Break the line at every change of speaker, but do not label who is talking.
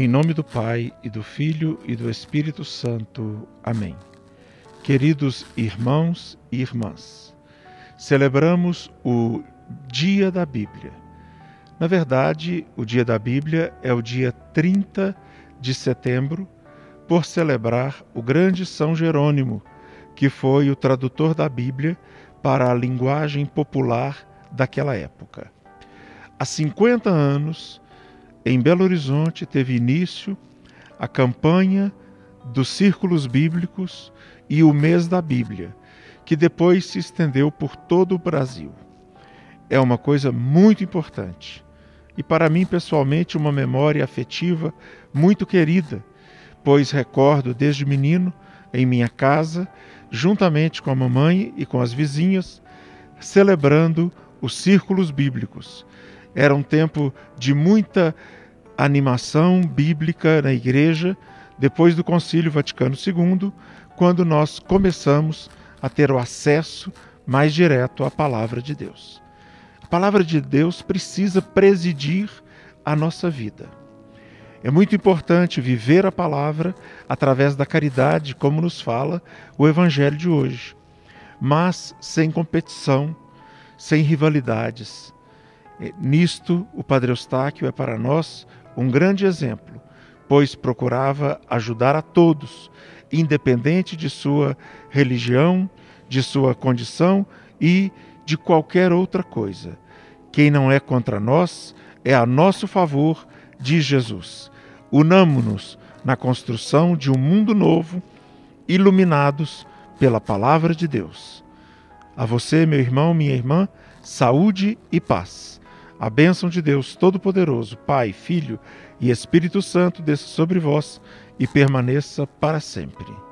Em nome do Pai e do Filho e do Espírito Santo. Amém. Queridos irmãos e irmãs, celebramos o Dia da Bíblia. Na verdade, o Dia da Bíblia é o dia 30 de setembro, por celebrar o grande São Jerônimo, que foi o tradutor da Bíblia para a linguagem popular daquela época. Há 50 anos, em Belo Horizonte teve início a campanha dos círculos bíblicos e o mês da Bíblia, que depois se estendeu por todo o Brasil. É uma coisa muito importante e, para mim pessoalmente, uma memória afetiva muito querida, pois recordo desde menino, em minha casa, juntamente com a mamãe e com as vizinhas, celebrando os círculos bíblicos. Era um tempo de muita animação bíblica na igreja depois do Concílio Vaticano II, quando nós começamos a ter o acesso mais direto à palavra de Deus. A palavra de Deus precisa presidir a nossa vida. É muito importante viver a palavra através da caridade, como nos fala o Evangelho de hoje, mas sem competição, sem rivalidades. Nisto, o Padre Eustáquio é para nós um grande exemplo, pois procurava ajudar a todos, independente de sua religião, de sua condição e de qualquer outra coisa. Quem não é contra nós é a nosso favor, diz Jesus. Unamo-nos na construção de um mundo novo, iluminados pela palavra de Deus. A você, meu irmão, minha irmã, saúde e paz. A bênção de Deus Todo-Poderoso, Pai, Filho e Espírito Santo desça sobre vós e permaneça para sempre.